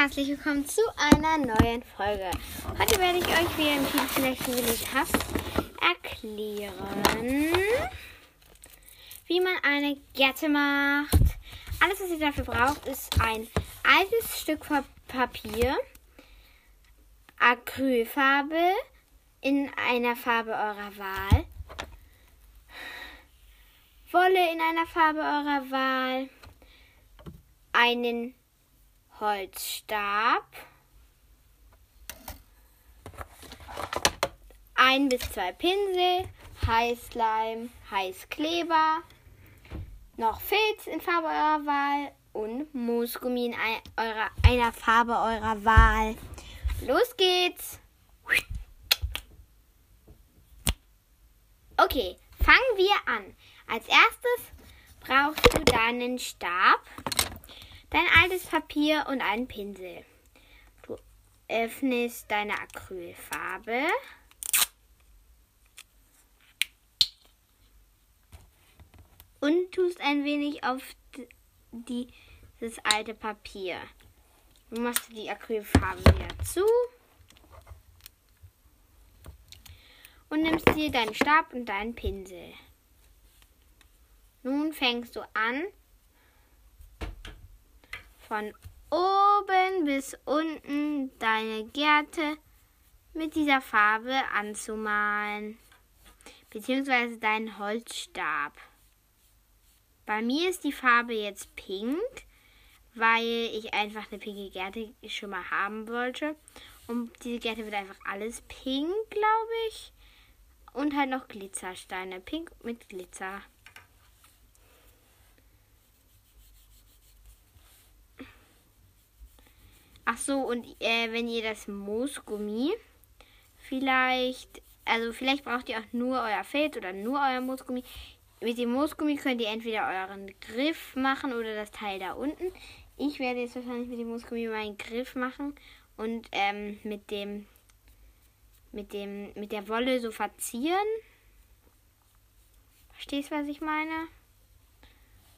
herzlich willkommen zu einer neuen Folge. Heute werde ich euch, wie ihr im Titel vielleicht schon gelesen habt, erklären, wie man eine Gerte macht. Alles, was ihr dafür braucht, ist ein altes Stück Papier, Acrylfarbe in einer Farbe eurer Wahl, Wolle in einer Farbe eurer Wahl, einen Holzstab, ein bis zwei Pinsel, Heißleim, Heißkleber, noch Filz in Farbe eurer Wahl und Moosgummi in eurer, einer Farbe eurer Wahl. Los geht's! Okay, fangen wir an. Als erstes brauchst du deinen Stab dein altes Papier und einen Pinsel. Du öffnest deine Acrylfarbe. Und tust ein wenig auf dieses alte Papier. Du machst die Acrylfarbe wieder zu. Und nimmst dir deinen Stab und deinen Pinsel. Nun fängst du an, von oben bis unten deine Gärte mit dieser Farbe anzumalen. Beziehungsweise deinen Holzstab. Bei mir ist die Farbe jetzt pink, weil ich einfach eine pinke Gärte schon mal haben wollte. Und diese Gärte wird einfach alles pink, glaube ich. Und halt noch Glitzersteine. Pink mit Glitzer. Ach so, und äh, wenn ihr das Moosgummi vielleicht, also vielleicht braucht ihr auch nur euer Feld oder nur euer Moosgummi. Mit dem Moosgummi könnt ihr entweder euren Griff machen oder das Teil da unten. Ich werde jetzt wahrscheinlich mit dem Moosgummi meinen Griff machen und ähm, mit dem mit dem mit der Wolle so verzieren. Verstehst was ich meine?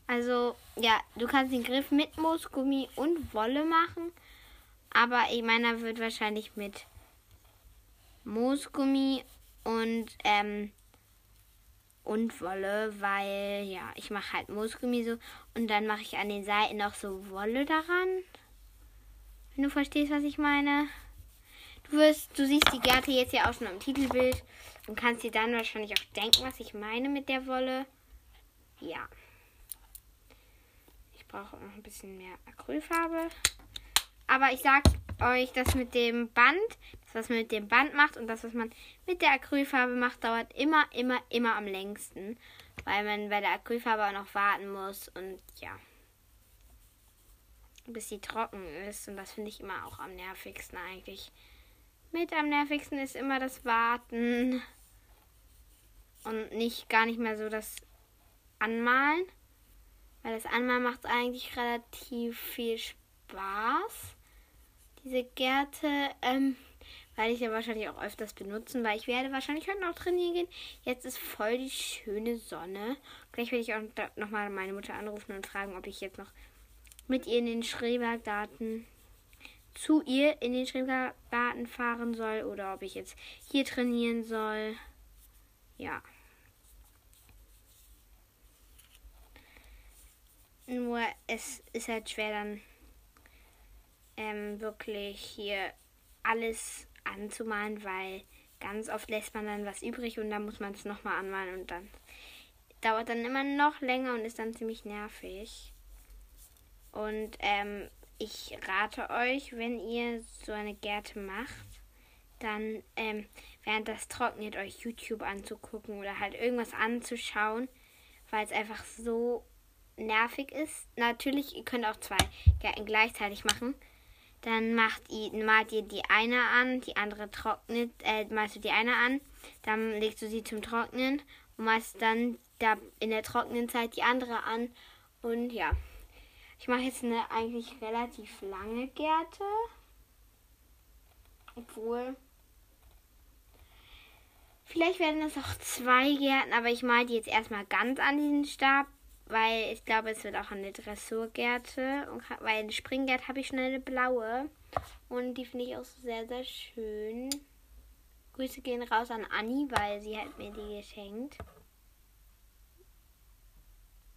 Also, ja, du kannst den Griff mit Moosgummi und Wolle machen. Aber ich meiner wird wahrscheinlich mit Moosgummi und ähm, und Wolle, weil ja, ich mache halt Moosgummi so und dann mache ich an den Seiten noch so Wolle daran. Wenn du verstehst, was ich meine. Du wirst, du siehst die Gerte jetzt ja auch schon am Titelbild und kannst dir dann wahrscheinlich auch denken, was ich meine mit der Wolle. Ja. Ich brauche noch ein bisschen mehr Acrylfarbe. Aber ich sag euch, das mit dem Band, das was man mit dem Band macht und das, was man mit der Acrylfarbe macht, dauert immer, immer, immer am längsten. Weil man bei der Acrylfarbe auch noch warten muss und ja. Bis sie trocken ist. Und das finde ich immer auch am nervigsten eigentlich. Mit am nervigsten ist immer das Warten. Und nicht gar nicht mehr so das Anmalen. Weil das Anmalen macht eigentlich relativ viel Spaß diese Gärte, ähm, werde ich ja wahrscheinlich auch öfters benutzen, weil ich werde wahrscheinlich heute noch trainieren gehen. Jetzt ist voll die schöne Sonne. Gleich werde ich auch nochmal meine Mutter anrufen und fragen, ob ich jetzt noch mit ihr in den Schrebergarten zu ihr in den Schrebergarten fahren soll oder ob ich jetzt hier trainieren soll. Ja. Nur es ist halt schwer dann ähm, wirklich hier alles anzumalen, weil ganz oft lässt man dann was übrig und dann muss man es nochmal anmalen und dann dauert dann immer noch länger und ist dann ziemlich nervig. Und ähm, ich rate euch, wenn ihr so eine Gärte macht, dann ähm, während das trocknet, euch YouTube anzugucken oder halt irgendwas anzuschauen, weil es einfach so nervig ist. Natürlich, ihr könnt auch zwei Gärten gleichzeitig machen. Dann macht ihr, malt ihr die eine an, die andere trocknet, äh, malst du die eine an, dann legst du sie zum Trocknen und malst dann da in der trockenen Zeit die andere an. Und ja, ich mache jetzt eine eigentlich relativ lange Gerte. Obwohl, vielleicht werden das auch zwei Gärten, aber ich male die jetzt erstmal ganz an diesen Stab weil ich glaube, es wird auch eine Dressurgärte. Und, weil eine Springgärte habe ich schon eine blaue. Und die finde ich auch sehr, sehr schön. Grüße gehen raus an Anni, weil sie hat mir die geschenkt.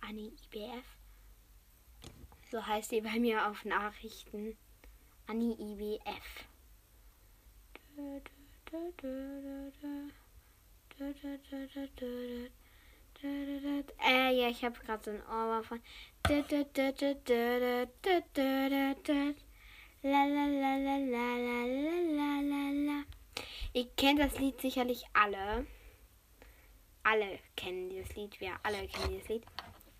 Anni IBF. So heißt sie bei mir auf Nachrichten. Anni IBF. Äh, ja, ich habe gerade so ein Ohr von. Ihr kennt das Lied sicherlich alle. Alle kennen dieses Lied. Wir alle kennen dieses Lied.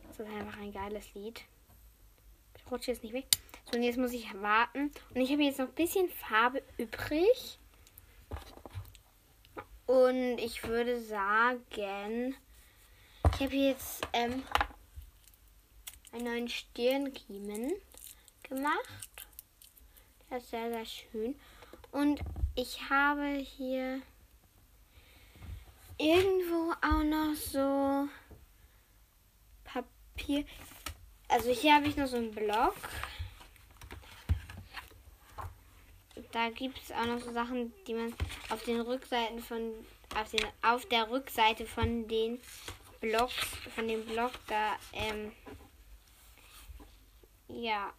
Das ist einfach ein geiles Lied. Ich rutsche jetzt nicht weg. So, und jetzt muss ich warten. Und ich habe jetzt noch ein bisschen Farbe übrig. Und ich würde sagen, ich habe jetzt ähm, einen neuen Stirnkiemen gemacht. Der ist sehr, sehr schön. Und ich habe hier irgendwo auch noch so Papier. Also hier habe ich noch so einen Block. Da gibt es auch noch so Sachen, die man auf den Rückseiten von auf, den, auf der Rückseite von den Blocks, von dem Block da, ähm, ja,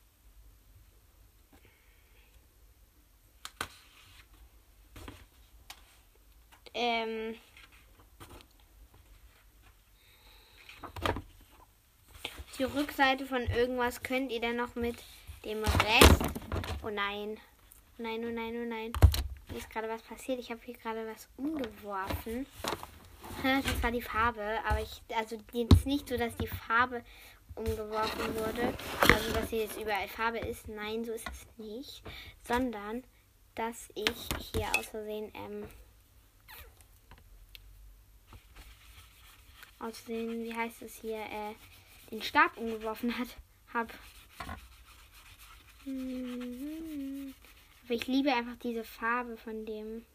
ähm, die Rückseite von irgendwas könnt ihr dann noch mit dem Rest. Oh nein. Oh nein, oh nein, oh nein. Hier ist gerade was passiert. Ich habe hier gerade was umgeworfen. Das war die Farbe, aber ich, also jetzt nicht so, dass die Farbe umgeworfen wurde, also dass hier jetzt überall Farbe ist. Nein, so ist es nicht, sondern dass ich hier aus Versehen ähm, aussehen, wie heißt es hier, äh, den Stab umgeworfen hat, hab. Aber ich liebe einfach diese Farbe von dem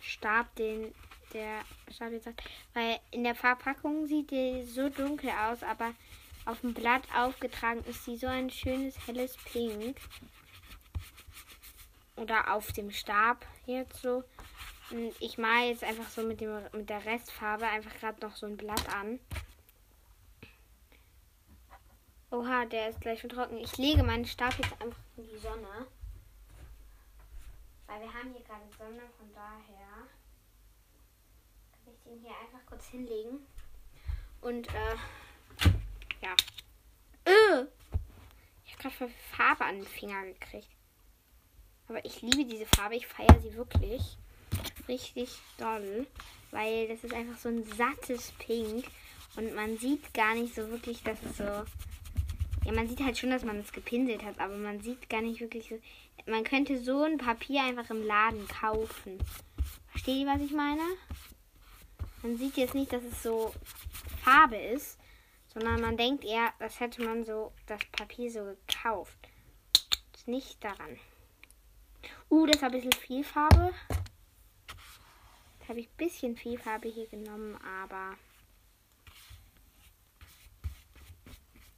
Stab, den der hat. Weil in der Verpackung sieht die so dunkel aus, aber auf dem Blatt aufgetragen ist sie so ein schönes helles Pink. Oder auf dem Stab jetzt so. Und ich male jetzt einfach so mit, dem, mit der Restfarbe einfach gerade noch so ein Blatt an. Oha, der ist gleich schon trocken. Ich lege meinen Stab jetzt einfach in die Sonne. Weil wir haben hier gerade Sonne, von daher den hier einfach kurz hinlegen. Und, äh, ja. Äh, ich habe gerade Farbe an den Finger gekriegt. Aber ich liebe diese Farbe, ich feiere sie wirklich richtig doll, weil das ist einfach so ein sattes Pink und man sieht gar nicht so wirklich, dass es so. Ja, man sieht halt schon, dass man es gepinselt hat, aber man sieht gar nicht wirklich so. Man könnte so ein Papier einfach im Laden kaufen. Versteht ihr, was ich meine? Man sieht jetzt nicht, dass es so Farbe ist, sondern man denkt eher, das hätte man so das Papier so gekauft. Ist nicht daran. Uh, das ist ein bisschen viel Farbe habe ich ein bisschen viel Farbe hier genommen, aber.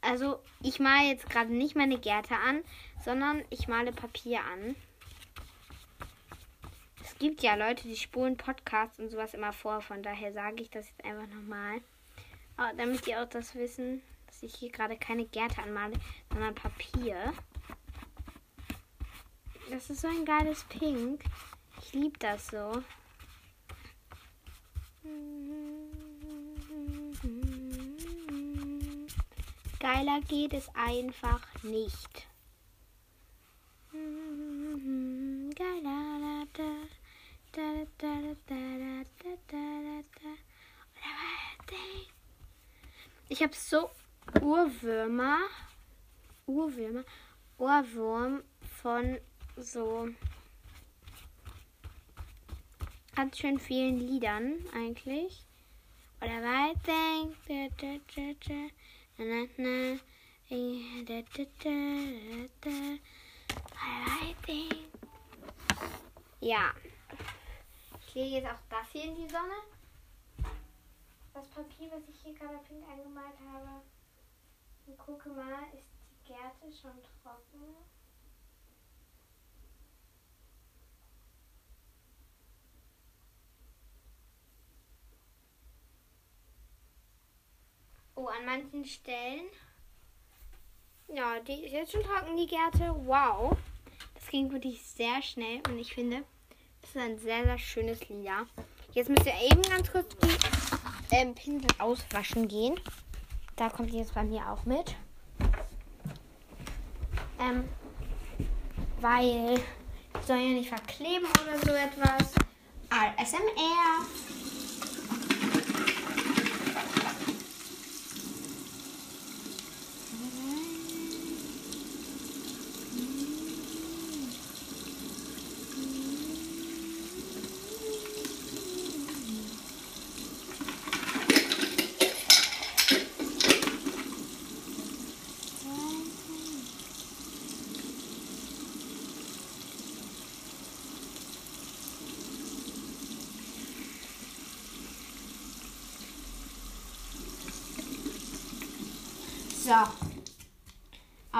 Also, ich male jetzt gerade nicht meine Gärte an, sondern ich male Papier an. Gibt ja Leute, die spulen Podcasts und sowas immer vor, von daher sage ich das jetzt einfach nochmal. Damit ihr auch das wissen, dass ich hier gerade keine Gärte anmale, sondern Papier. Das ist so ein geiles Pink. Ich liebe das so. Geiler geht es einfach nicht. Ich habe so Urwürmer, Urwürmer, Ohrwurm von so ganz schön vielen Liedern eigentlich. Oder weit Ja. Ich lege jetzt auch das hier in die Sonne. das Papier, was ich hier gerade pink angemalt habe. Und gucke mal, ist die Gerte schon trocken? Oh, an manchen Stellen. Ja, die ist jetzt schon trocken, die Gerte. Wow. Das ging wirklich sehr schnell und ich finde, das ist ein sehr, sehr schönes Lila. Jetzt müsst ihr eben ganz kurz die ähm, Pinsel auswaschen gehen. Da kommt jetzt bei mir auch mit. Ähm, weil soll ja nicht verkleben oder so etwas. ASMR. So.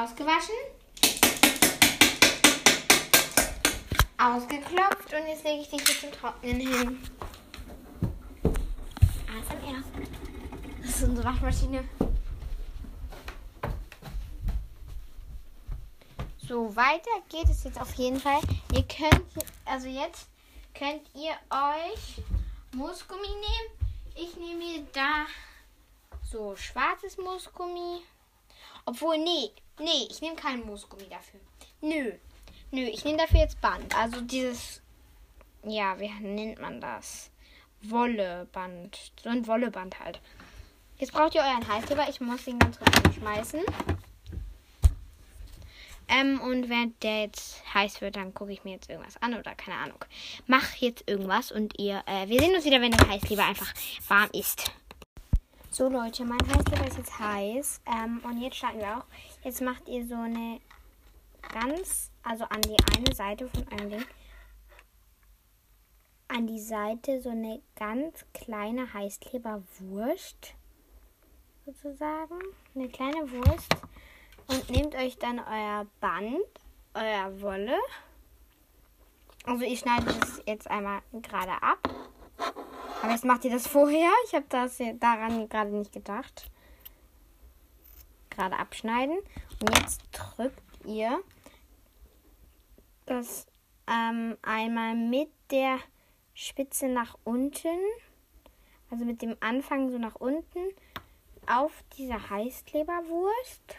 Ausgewaschen. Ausgeklopft und jetzt lege ich die hier zum Trocknen hin. ASMR. Das ist unsere Waschmaschine. So, weiter geht es jetzt auf jeden Fall. Ihr könnt, also jetzt könnt ihr euch Moosgummi nehmen. Ich nehme mir da so schwarzes Moosgummi. Obwohl, nee, nee, ich nehme keinen Moosgummi dafür. Nö, nö, ich nehme dafür jetzt Band. Also dieses, ja, wie nennt man das? Wolleband. So ein Wolleband halt. Jetzt braucht ihr euren Heißkleber. Ich muss den ganz kurz schmeißen. Ähm, und wenn der jetzt heiß wird, dann gucke ich mir jetzt irgendwas an oder keine Ahnung. Mach jetzt irgendwas und ihr, äh, wir sehen uns wieder, wenn der Heißkleber einfach warm ist. So Leute, mein Heißkleber ist jetzt heiß. Ähm, und jetzt starten wir auch. Jetzt macht ihr so eine ganz, also an die eine Seite von einem Ding, an die Seite so eine ganz kleine Heißkleberwurst. Sozusagen. Eine kleine Wurst. Und nehmt euch dann euer Band, euer Wolle. Also ich schneide das jetzt einmal gerade ab. Aber jetzt macht ihr das vorher. Ich habe das daran gerade nicht gedacht. Gerade abschneiden. Und jetzt drückt ihr das ähm, einmal mit der Spitze nach unten. Also mit dem Anfang so nach unten auf diese Heißkleberwurst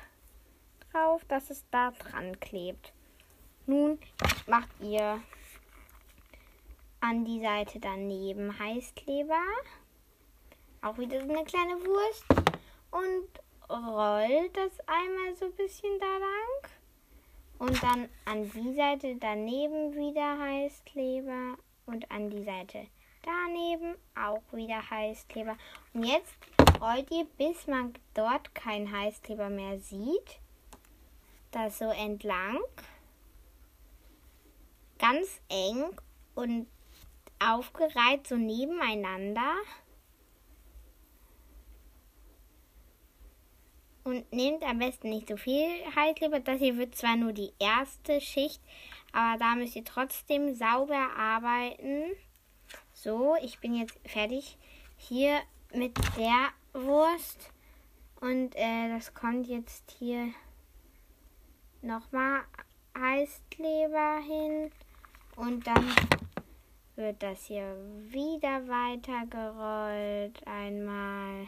drauf, dass es da dran klebt. Nun macht ihr an die Seite daneben Heißkleber. Auch wieder so eine kleine Wurst. Und rollt das einmal so ein bisschen da lang. Und dann an die Seite daneben wieder Heißkleber. Und an die Seite daneben auch wieder Heißkleber. Und jetzt rollt ihr, bis man dort kein Heißkleber mehr sieht. Das so entlang. Ganz eng und aufgereiht so nebeneinander. Und nehmt am besten nicht so viel Heißkleber. Das hier wird zwar nur die erste Schicht, aber da müsst ihr trotzdem sauber arbeiten. So, ich bin jetzt fertig hier mit der Wurst. Und äh, das kommt jetzt hier nochmal Heißkleber hin. Und dann wird das hier wieder weitergerollt. Einmal.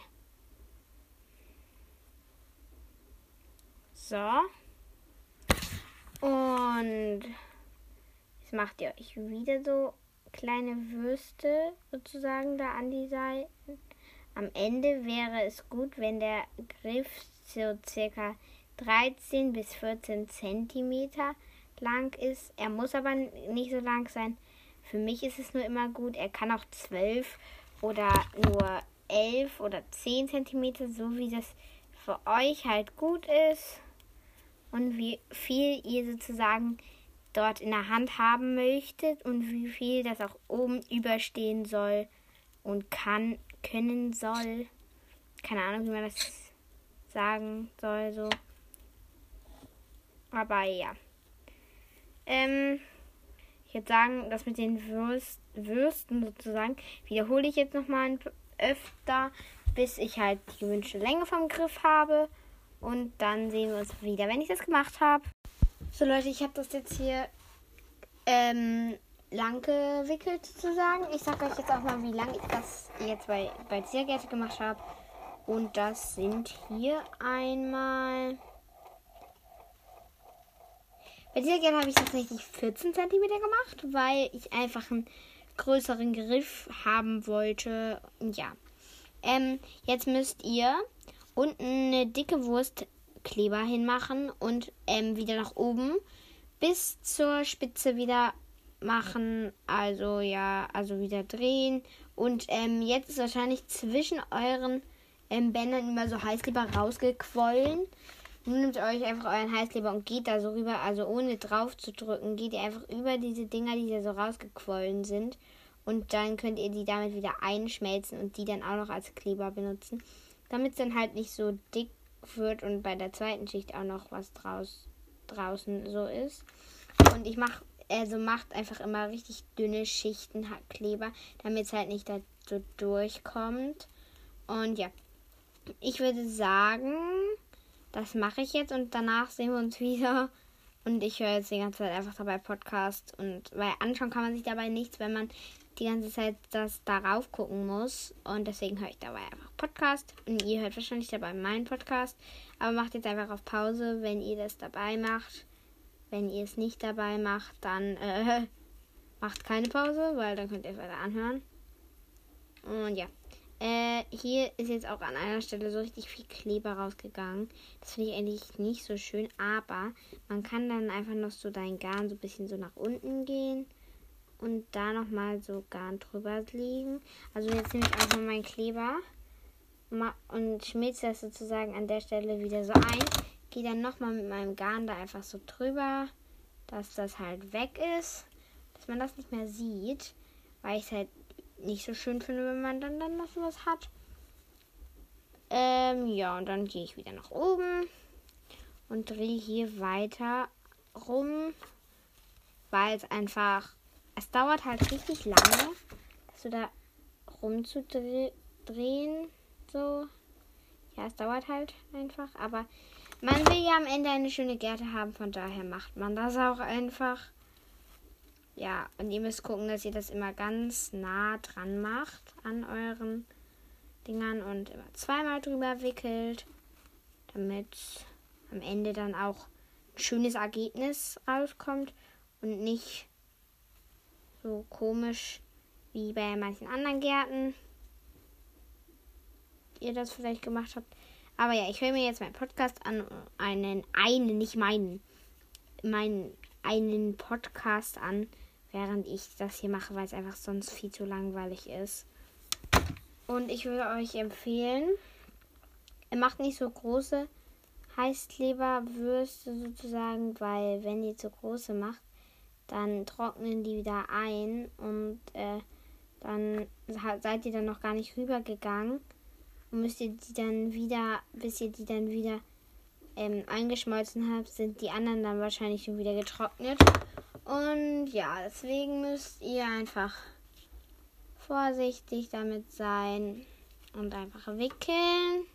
So. Und jetzt macht ihr euch wieder so kleine Würste sozusagen da an die Seiten. Am Ende wäre es gut, wenn der Griff so circa 13 bis 14 Zentimeter lang ist. Er muss aber nicht so lang sein, für mich ist es nur immer gut. Er kann auch 12 oder nur 11 oder 10 cm, so wie das für euch halt gut ist. Und wie viel ihr sozusagen dort in der Hand haben möchtet und wie viel das auch oben überstehen soll und kann, können soll. Keine Ahnung, wie man das sagen soll, so. Aber ja. Ähm, würde sagen, das mit den Würst, Würsten sozusagen wiederhole ich jetzt nochmal öfter, bis ich halt die gewünschte Länge vom Griff habe. Und dann sehen wir uns wieder, wenn ich das gemacht habe. So Leute, ich habe das jetzt hier ähm, lang gewickelt sozusagen. Ich sage euch jetzt auch mal, wie lange ich das jetzt bei, bei Ziergärte gemacht habe. Und das sind hier einmal. Bei dieser Gärte habe ich tatsächlich 14 cm gemacht, weil ich einfach einen größeren Griff haben wollte. Ja. Ähm, jetzt müsst ihr unten eine dicke Wurstkleber hinmachen und ähm, wieder nach oben bis zur Spitze wieder machen. Also ja, also wieder drehen. Und ähm, jetzt ist wahrscheinlich zwischen euren ähm, Bändern immer so Heißkleber rausgequollen. Nun nehmt euch einfach euren Heißkleber und geht da so rüber, also ohne drauf zu drücken, geht ihr einfach über diese Dinger, die da so rausgequollen sind. Und dann könnt ihr die damit wieder einschmelzen und die dann auch noch als Kleber benutzen. Damit es dann halt nicht so dick wird und bei der zweiten Schicht auch noch was draus, draußen so ist. Und ich mache, also macht einfach immer richtig dünne Schichten Kleber, damit es halt nicht da so durchkommt. Und ja, ich würde sagen, das mache ich jetzt und danach sehen wir uns wieder. Und ich höre jetzt die ganze Zeit einfach dabei Podcast. Und weil anschauen kann man sich dabei nichts, wenn man die ganze Zeit das darauf gucken muss. Und deswegen höre ich dabei einfach Podcast. Und ihr hört wahrscheinlich dabei meinen Podcast. Aber macht jetzt einfach auf Pause, wenn ihr das dabei macht. Wenn ihr es nicht dabei macht, dann äh, macht keine Pause, weil dann könnt ihr es weiter anhören. Und ja. Äh, hier ist jetzt auch an einer Stelle so richtig viel Kleber rausgegangen. Das finde ich eigentlich nicht so schön, aber man kann dann einfach noch so dein Garn so ein bisschen so nach unten gehen und da nochmal so Garn drüber legen. Also jetzt nehme ich einfach meinen Kleber und schmilze das sozusagen an der Stelle wieder so ein. Gehe dann nochmal mit meinem Garn da einfach so drüber, dass das halt weg ist, dass man das nicht mehr sieht, weil ich es halt nicht so schön finde, wenn man dann, dann noch sowas hat. Ähm, ja, und dann gehe ich wieder nach oben und drehe hier weiter rum, weil es einfach, es dauert halt richtig lange, du da rumzudrehen, so. Ja, es dauert halt einfach, aber man will ja am Ende eine schöne Gärte haben, von daher macht man das auch einfach. Ja, und ihr müsst gucken, dass ihr das immer ganz nah dran macht an euren Dingern und immer zweimal drüber wickelt, damit am Ende dann auch ein schönes Ergebnis rauskommt und nicht so komisch wie bei manchen anderen Gärten ihr das vielleicht gemacht habt. Aber ja, ich höre mir jetzt meinen Podcast an, einen, einen, nicht meinen, meinen, einen Podcast an, während ich das hier mache, weil es einfach sonst viel zu langweilig ist. Und ich würde euch empfehlen, macht nicht so große Heißkleberwürste sozusagen, weil wenn ihr zu große macht, dann trocknen die wieder ein und äh, dann seid ihr dann noch gar nicht rübergegangen und müsst ihr die dann wieder, bis ihr die dann wieder ähm, eingeschmolzen habt, sind die anderen dann wahrscheinlich schon wieder getrocknet. Und ja, deswegen müsst ihr einfach vorsichtig damit sein und einfach wickeln.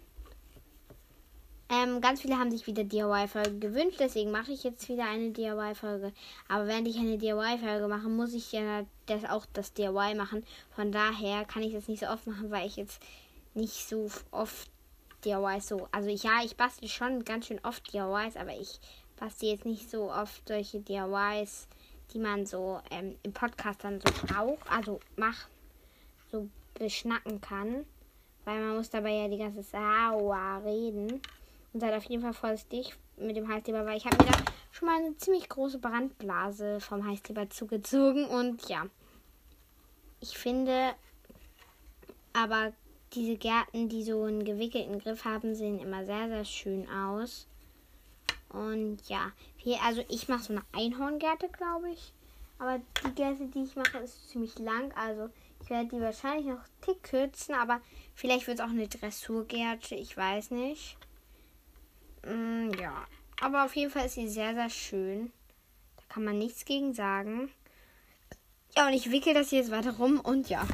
Ähm, ganz viele haben sich wieder DIY-Folge gewünscht, deswegen mache ich jetzt wieder eine DIY-Folge. Aber während ich eine DIY-Folge mache, muss ich ja das auch das DIY machen. Von daher kann ich das nicht so oft machen, weil ich jetzt nicht so oft DIYs so. Also ja, ich bastel schon ganz schön oft DIYs, aber ich bastel jetzt nicht so oft solche DIYs die man so ähm, im Podcast dann so braucht, also macht, so beschnacken kann. Weil man muss dabei ja die ganze Saua reden. Und seid auf jeden Fall vorsichtig mit dem Heißkleber, weil ich habe mir da schon mal eine ziemlich große Brandblase vom Heißkleber zugezogen. Und ja, ich finde aber diese Gärten, die so einen gewickelten Griff haben, sehen immer sehr, sehr schön aus. Und ja, hier, also ich mache so eine Einhorngärte, glaube ich. Aber die Gärte, die ich mache, ist ziemlich lang. Also Ich werde die wahrscheinlich noch tick kürzen, aber vielleicht wird es auch eine Dressurgerte. Ich weiß nicht. Mm, ja. Aber auf jeden Fall ist sie sehr, sehr schön. Da kann man nichts gegen sagen. Ja, und ich wickel das jetzt weiter rum und ja.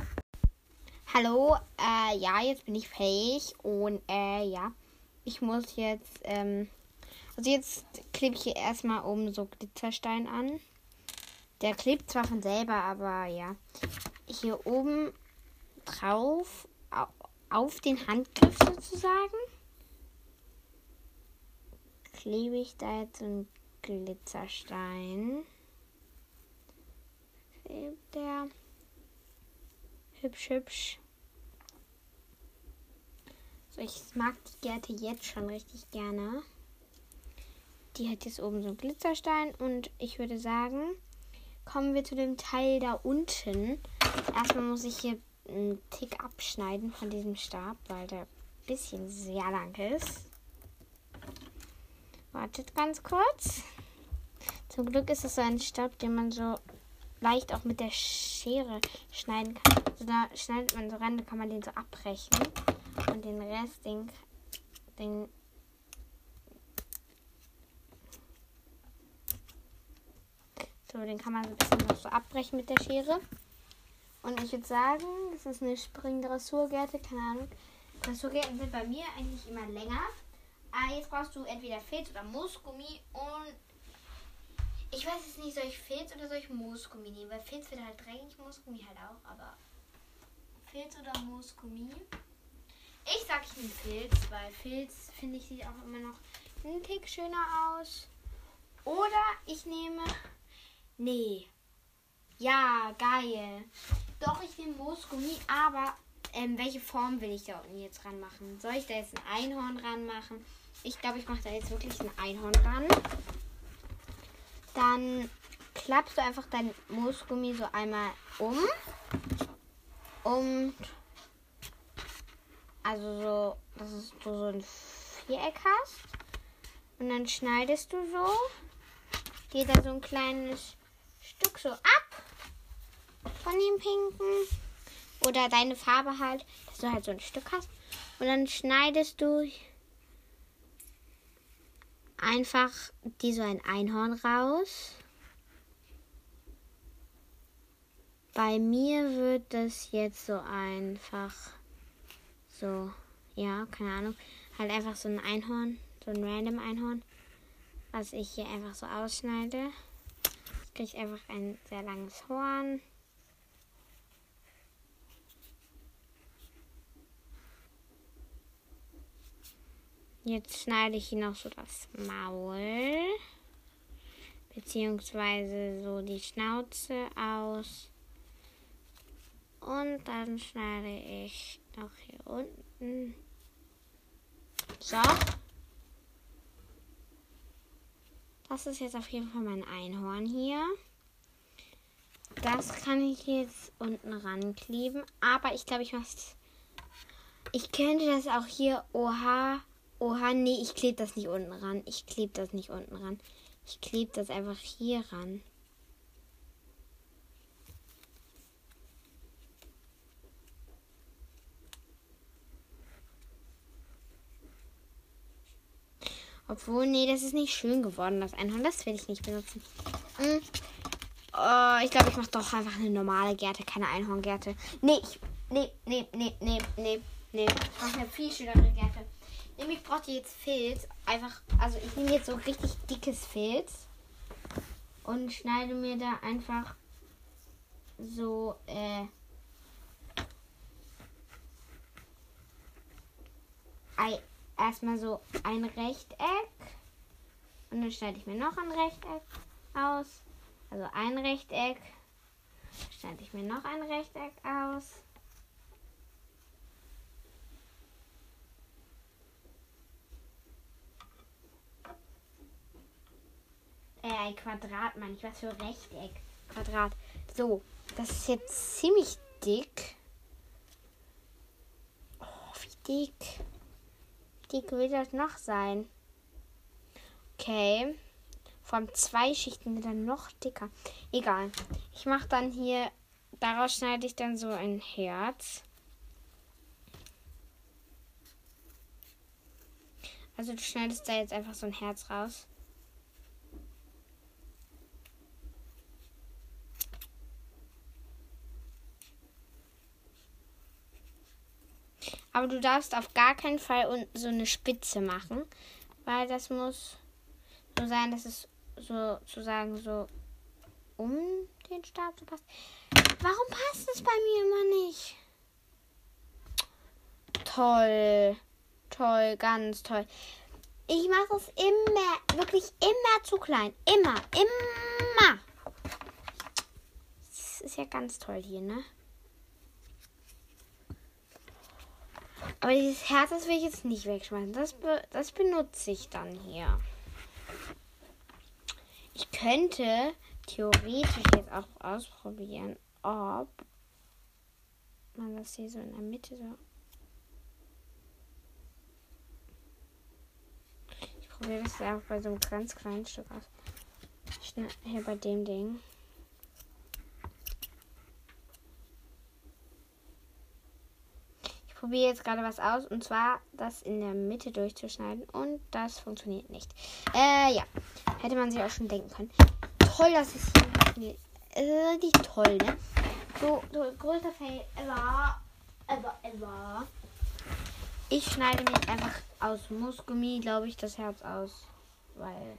Hallo, äh, ja, jetzt bin ich fähig und äh, ja, ich muss jetzt, ähm, also jetzt klebe ich hier erstmal oben so Glitzerstein an. Der klebt zwar von selber, aber ja. Hier oben drauf, auf den Handgriff sozusagen, klebe ich da jetzt einen Glitzerstein. Klebt der. Hübsch, hübsch. So, ich mag die Gerte jetzt schon richtig gerne. Die hat jetzt oben so einen Glitzerstein und ich würde sagen, kommen wir zu dem Teil da unten. Erstmal muss ich hier einen Tick abschneiden von diesem Stab, weil der ein bisschen sehr lang ist. Wartet ganz kurz. Zum Glück ist es so ein Stab, den man so leicht auch mit der Schere schneiden kann. Also da schneidet man so ran, dann kann man den so abbrechen. Und den Rest, den, den so, den kann man so ein bisschen noch so abbrechen mit der Schere. Und ich würde sagen, das ist eine Spring-Dressurgärte, keine Ahnung. Dressurgärten sind bei mir eigentlich immer länger. Aber ah, jetzt brauchst du entweder Filz oder Moosgummi und ich weiß jetzt nicht, soll ich Filz oder soll ich Moosgummi nehmen? Weil Filz wird halt dreckig, Moosgummi halt auch, aber Filz oder Moosgummi? Ich sag, ich nehme Filz, weil Filz finde ich sieht auch immer noch ein Tick schöner aus. Oder ich nehme. Nee. Ja, geil. Doch, ich nehme Moosgummi, aber ähm, welche Form will ich da unten jetzt ranmachen? Soll ich da jetzt ein Einhorn ranmachen? Ich glaube, ich mache da jetzt wirklich ein Einhorn ran. Dann klappst du einfach dein Moosgummi so einmal um. Und also so, dass du so ein Viereck hast. Und dann schneidest du so. Geht da so ein kleines Stück so ab von dem pinken. Oder deine Farbe halt, dass du halt so ein Stück hast. Und dann schneidest du einfach die so ein Einhorn raus. Bei mir wird das jetzt so einfach so, ja, keine Ahnung, halt einfach so ein Einhorn, so ein random Einhorn, was ich hier einfach so ausschneide. Ich einfach ein sehr langes Horn. Jetzt schneide ich hier noch so das Maul. Beziehungsweise so die Schnauze aus. Und dann schneide ich noch hier unten. So. Das ist jetzt auf jeden Fall mein Einhorn hier. Das kann ich jetzt unten rankleben. Aber ich glaube, ich muss. Ich könnte das auch hier Oha Oha, nee, ich klebe das nicht unten ran. Ich klebe das nicht unten ran. Ich klebe das einfach hier ran. Obwohl, nee, das ist nicht schön geworden, das Einhorn. Das will ich nicht benutzen. Hm. Oh, ich glaube, ich mache doch einfach eine normale Gärte, keine Einhorngärte. Nee, ich, nee, nee, nee, nee, nee, nee. Ich mache eine viel schönere Gärte. Nämlich braucht ihr jetzt Filz. Einfach, also ich nehme jetzt so richtig dickes Filz und schneide mir da einfach so äh, erstmal so ein Rechteck und dann schneide ich mir noch ein Rechteck aus. Also ein Rechteck. Schneide ich mir noch ein Rechteck aus. Äh, ein Quadrat, meine ich. Was für Rechteck? Quadrat. So, das ist jetzt ziemlich dick. Oh, wie dick. Dick will das noch sein? Okay. Allem zwei Schichten dann noch dicker. Egal. Ich mache dann hier daraus schneide ich dann so ein Herz. Also du schneidest da jetzt einfach so ein Herz raus. Aber du darfst auf gar keinen Fall so eine Spitze machen, weil das muss so sein, dass es sozusagen so um den Stab so passt. Warum passt es bei mir immer nicht? Toll. Toll, ganz toll. Ich mache es immer, wirklich immer zu klein. Immer, immer. Das ist ja ganz toll hier, ne? Aber dieses Herz, das will ich jetzt nicht wegschmeißen. Das, be das benutze ich dann hier. Ich könnte theoretisch jetzt auch ausprobieren, ob man das hier so in der Mitte so. Ich probiere das auch bei so einem ganz kleinen Stück aus. Hier bei dem Ding. Probiere jetzt gerade was aus und zwar das in der Mitte durchzuschneiden und das funktioniert nicht. Äh, ja. Hätte man sich auch schon denken können. Toll, dass es hier funktioniert. Äh, richtig toll, ne? So, so größter Fail ever. Ever, ever. Ich schneide mir einfach aus Musgummi, glaube ich, das Herz aus. Weil.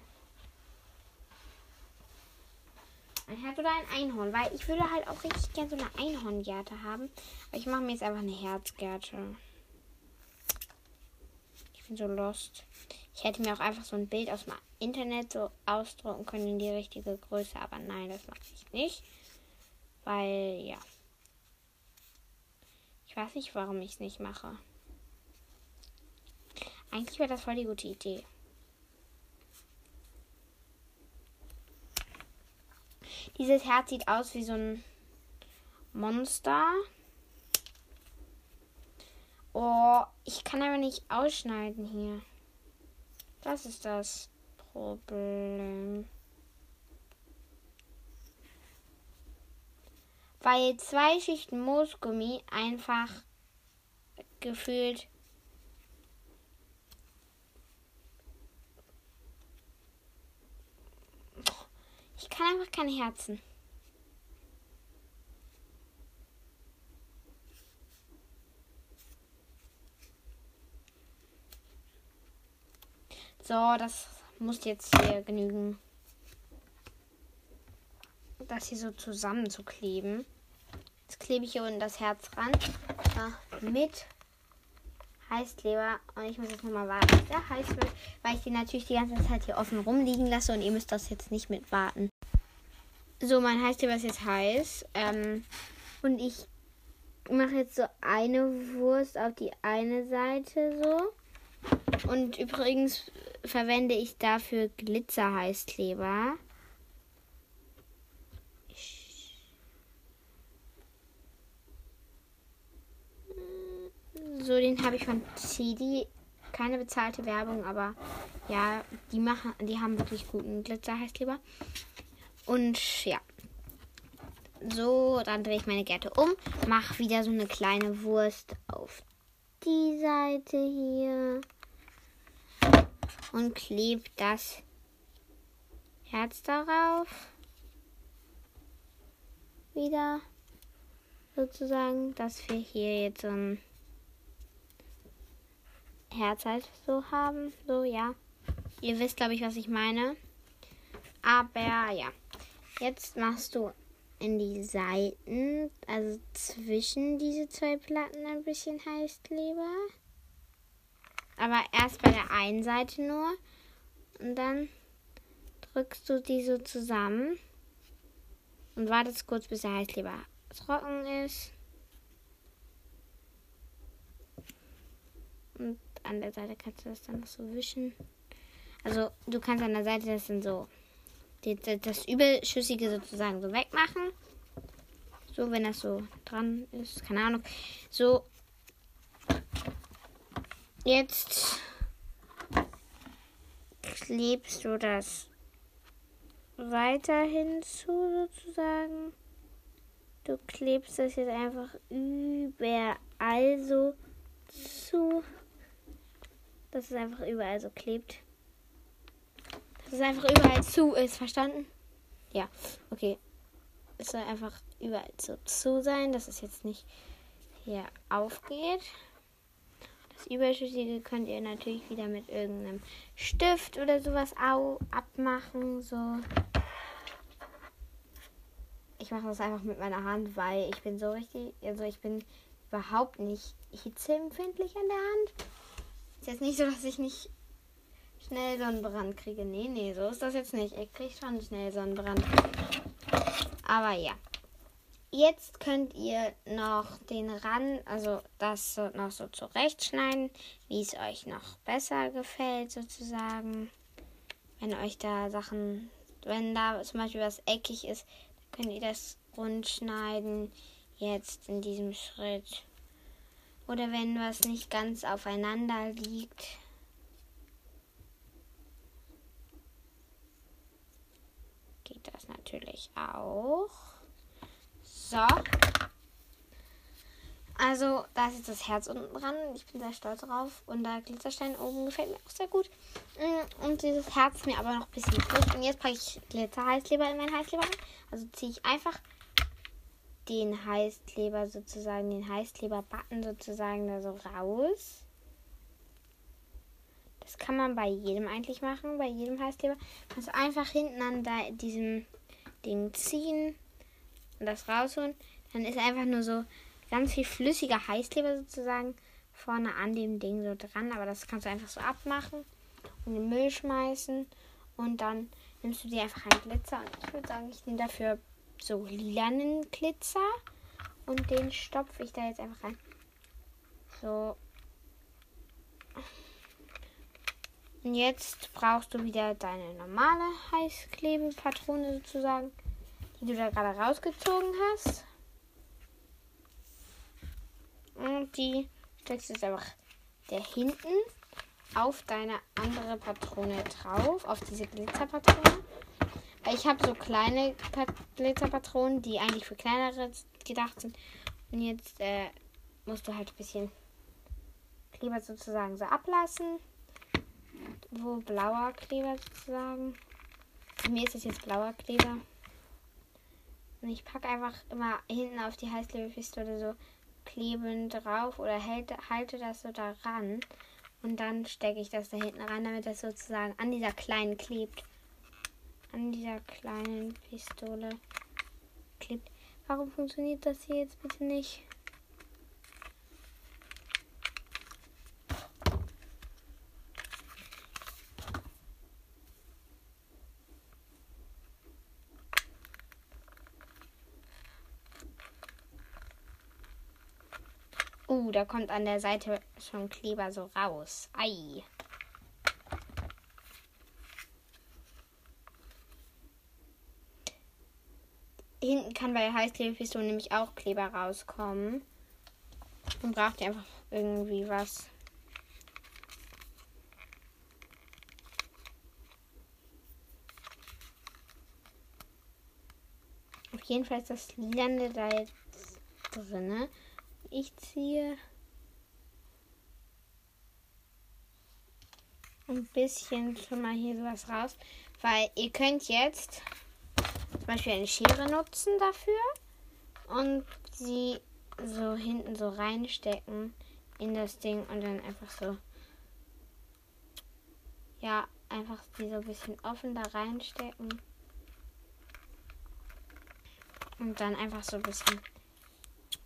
Ein Herz oder ein Einhorn. Weil ich würde halt auch richtig gerne so eine Einhorngerte haben. Aber ich mache mir jetzt einfach eine Herzgerte. Ich bin so lost. Ich hätte mir auch einfach so ein Bild aus dem Internet so ausdrucken können in die richtige Größe, aber nein, das mache ich nicht. Weil, ja. Ich weiß nicht, warum ich es nicht mache. Eigentlich wäre das voll die gute Idee. Dieses Herz sieht aus wie so ein Monster. Oh, ich kann aber nicht ausschneiden hier. Das ist das Problem. Weil zwei Schichten Moosgummi einfach gefühlt Ich kann einfach keine Herzen. So, das muss jetzt hier genügen. Das hier so zusammenzukleben. Jetzt klebe ich hier unten das Herz ran. Ja, mit Heißkleber. Und ich muss jetzt nochmal warten, bis der heiß wird. Weil ich den natürlich die ganze Zeit hier offen rumliegen lasse. Und ihr müsst das jetzt nicht mit warten. So, mein Heißkleber ist jetzt heiß. Ähm, und ich mache jetzt so eine Wurst auf die eine Seite so. Und übrigens verwende ich dafür Glitzerheißkleber. So, den habe ich von CD. Keine bezahlte Werbung, aber ja, die machen, die haben wirklich guten Glitzerheißkleber. Und ja. So, dann drehe ich meine Gärte um, mache wieder so eine kleine Wurst auf die Seite hier und klebt das Herz darauf. Wieder sozusagen, dass wir hier jetzt so ein Herz halt so haben. So, ja. Ihr wisst, glaube ich, was ich meine. Aber ja. Jetzt machst du in die Seiten, also zwischen diese zwei Platten ein bisschen Heißkleber. Aber erst bei der einen Seite nur. Und dann drückst du die so zusammen. Und wartest kurz, bis der Heißkleber trocken ist. Und an der Seite kannst du das dann noch so wischen. Also du kannst an der Seite das dann so das Überschüssige sozusagen so wegmachen. So, wenn das so dran ist. Keine Ahnung. So, Jetzt klebst du das weiterhin zu, sozusagen. Du klebst das jetzt einfach überall so zu, dass es einfach überall so klebt. Dass es einfach überall zu ist, verstanden? Ja, okay. Es soll einfach überall so zu sein, dass es jetzt nicht hier aufgeht. Das Überschüssige könnt ihr natürlich wieder mit irgendeinem Stift oder sowas abmachen. So. Ich mache das einfach mit meiner Hand, weil ich bin so richtig, also ich bin überhaupt nicht hitzeempfindlich an der Hand. Ist jetzt nicht so, dass ich nicht schnell Sonnenbrand kriege. Nee, nee, so ist das jetzt nicht. Ich kriege schon schnell Sonnenbrand. Aber ja. Jetzt könnt ihr noch den Rand, also das noch so zurechtschneiden, wie es euch noch besser gefällt, sozusagen. Wenn euch da Sachen, wenn da zum Beispiel was eckig ist, könnt ihr das rund schneiden. Jetzt in diesem Schritt. Oder wenn was nicht ganz aufeinander liegt. Geht das natürlich auch. So. Also, da ist jetzt das Herz unten dran. Ich bin sehr stolz drauf. Und der Glitzerstein oben gefällt mir auch sehr gut. Mm, und dieses Herz ist mir aber noch ein bisschen frisch. Und jetzt packe ich Glitzer-Heißkleber in meinen Heißkleber. Also ziehe ich einfach den Heißkleber sozusagen, den Heißkleber-Button sozusagen da so raus. Das kann man bei jedem eigentlich machen, bei jedem Heißkleber. Kannst du einfach hinten an diesem Ding ziehen und das rausholen, dann ist einfach nur so ganz viel flüssiger Heißkleber sozusagen vorne an dem Ding so dran. Aber das kannst du einfach so abmachen und in den Müll schmeißen. Und dann nimmst du dir einfach einen Glitzer. Und ich würde sagen, ich nehme dafür so lilanen Glitzer. Und den stopfe ich da jetzt einfach rein. So. Und jetzt brauchst du wieder deine normale Heißklebepatrone sozusagen die du da gerade rausgezogen hast. Und die steckst du jetzt einfach da hinten auf deine andere Patrone drauf, auf diese Glitzerpatrone. Ich habe so kleine Glitzerpatronen, die eigentlich für kleinere gedacht sind. Und jetzt äh, musst du halt ein bisschen Kleber sozusagen so ablassen. Wo blauer Kleber sozusagen. Bei mir ist es jetzt blauer Kleber. Und ich packe einfach immer hinten auf die Heißklebepistole so klebend drauf oder hält, halte das so daran. Und dann stecke ich das da hinten rein, damit das sozusagen an dieser kleinen klebt. An dieser kleinen Pistole klebt. Warum funktioniert das hier jetzt bitte nicht? Uh, da kommt an der Seite schon Kleber so raus. Ei. Hinten kann bei der Heißklebepistole nämlich auch Kleber rauskommen. Und braucht ihr einfach irgendwie was. Auf jeden Fall ist das Lilande da jetzt drinne. Ich ziehe ein bisschen schon mal hier sowas raus, weil ihr könnt jetzt zum Beispiel eine Schere nutzen dafür und sie so hinten so reinstecken in das Ding und dann einfach so ja einfach sie so ein bisschen offen da reinstecken und dann einfach so ein bisschen